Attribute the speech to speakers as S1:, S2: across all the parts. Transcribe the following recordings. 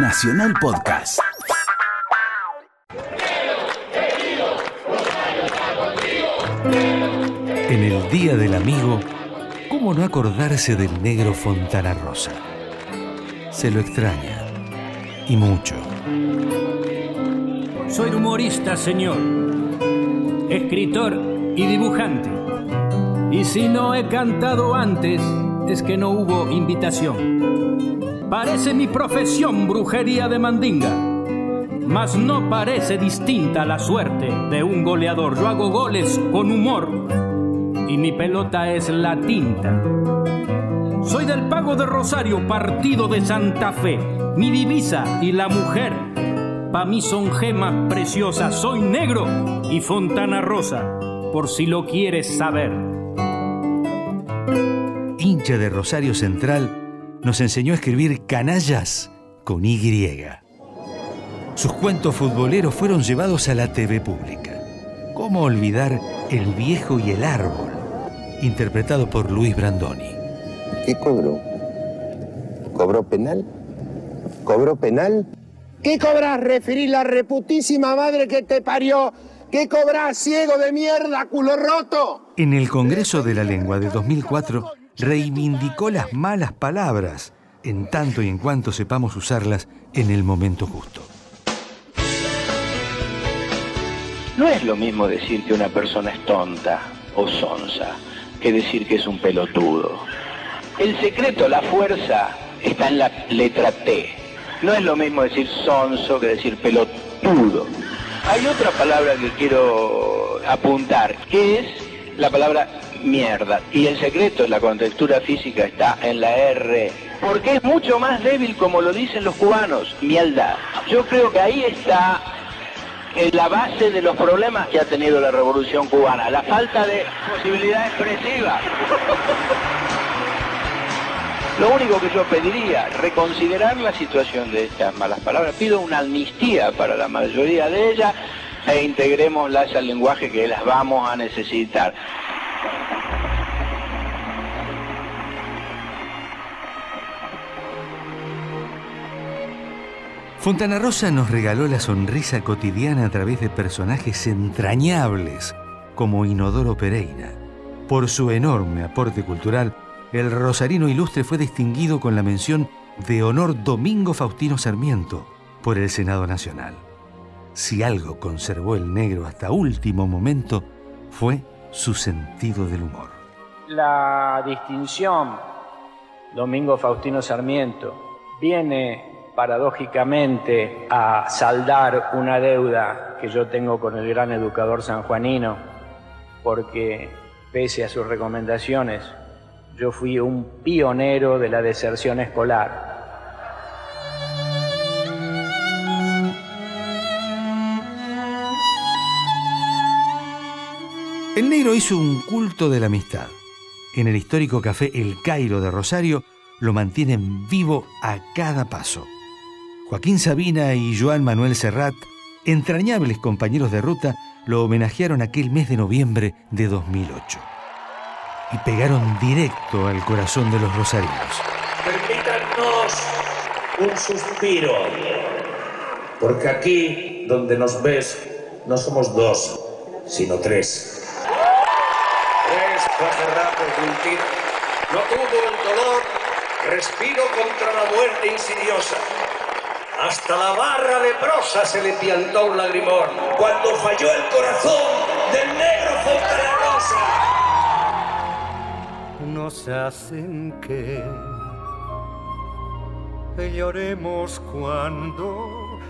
S1: Nacional Podcast.
S2: En el Día del Amigo, ¿cómo no acordarse del negro Fontana Rosa? Se lo extraña, y mucho.
S3: Soy humorista, señor, escritor y dibujante. Y si no he cantado antes, es que no hubo invitación. Parece mi profesión brujería de mandinga, mas no parece distinta la suerte de un goleador. Yo hago goles con humor y mi pelota es la tinta. Soy del Pago de Rosario, partido de Santa Fe. Mi divisa y la mujer, pa' mí son gemas preciosas. Soy negro y Fontana Rosa, por si lo quieres saber.
S2: Hincha de Rosario Central, nos enseñó a escribir canallas con Y. Sus cuentos futboleros fueron llevados a la TV pública. ¿Cómo olvidar El viejo y el árbol? Interpretado por Luis Brandoni.
S4: ¿Qué cobró? ¿Cobró penal? ¿Cobró penal? ¿Qué cobras, referir la reputísima madre que te parió? ¿Qué cobras, ciego de mierda, culo roto?
S2: En el Congreso de la Lengua de 2004 reivindicó las malas palabras, en tanto y en cuanto sepamos usarlas en el momento justo.
S5: No es lo mismo decir que una persona es tonta o sonsa que decir que es un pelotudo. El secreto, la fuerza, está en la letra T. No es lo mismo decir sonso que decir pelotudo. Hay otra palabra que quiero apuntar, que es la palabra mierda. Y el secreto, la contextura física está en la R. Porque es mucho más débil, como lo dicen los cubanos, mierda. Yo creo que ahí está en la base de los problemas que ha tenido la revolución cubana, la falta de posibilidad expresiva. Lo único que yo pediría, reconsiderar la situación de estas malas palabras. Pido una amnistía para la mayoría de ellas e integrémoslas al lenguaje que las vamos a necesitar.
S2: Fontana Rosa nos regaló la sonrisa cotidiana a través de personajes entrañables como Inodoro Pereira. Por su enorme aporte cultural, el rosarino ilustre fue distinguido con la mención de honor Domingo Faustino Sarmiento por el Senado Nacional. Si algo conservó el negro hasta último momento, fue su sentido del humor.
S6: La distinción Domingo Faustino Sarmiento viene paradójicamente a saldar una deuda que yo tengo con el gran educador sanjuanino, porque pese a sus recomendaciones, yo fui un pionero de la deserción escolar.
S2: El negro hizo un culto de la amistad. En el histórico café El Cairo de Rosario lo mantienen vivo a cada paso. Joaquín Sabina y Joan Manuel Serrat, entrañables compañeros de ruta, lo homenajearon aquel mes de noviembre de 2008. Y pegaron directo al corazón de los rosarinos.
S7: Permítanos un suspiro, porque aquí donde nos ves no somos dos, sino tres. Tres no tuvo el dolor, respiro contra la muerte insidiosa. Hasta la barra leprosa se le piantó un lagrimón cuando falló el corazón del negro Fontana Rosa.
S8: Nos hacen que lloremos cuando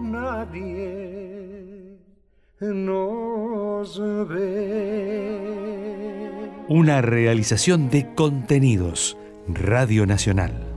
S8: nadie nos ve.
S2: Una realización de contenidos. Radio Nacional.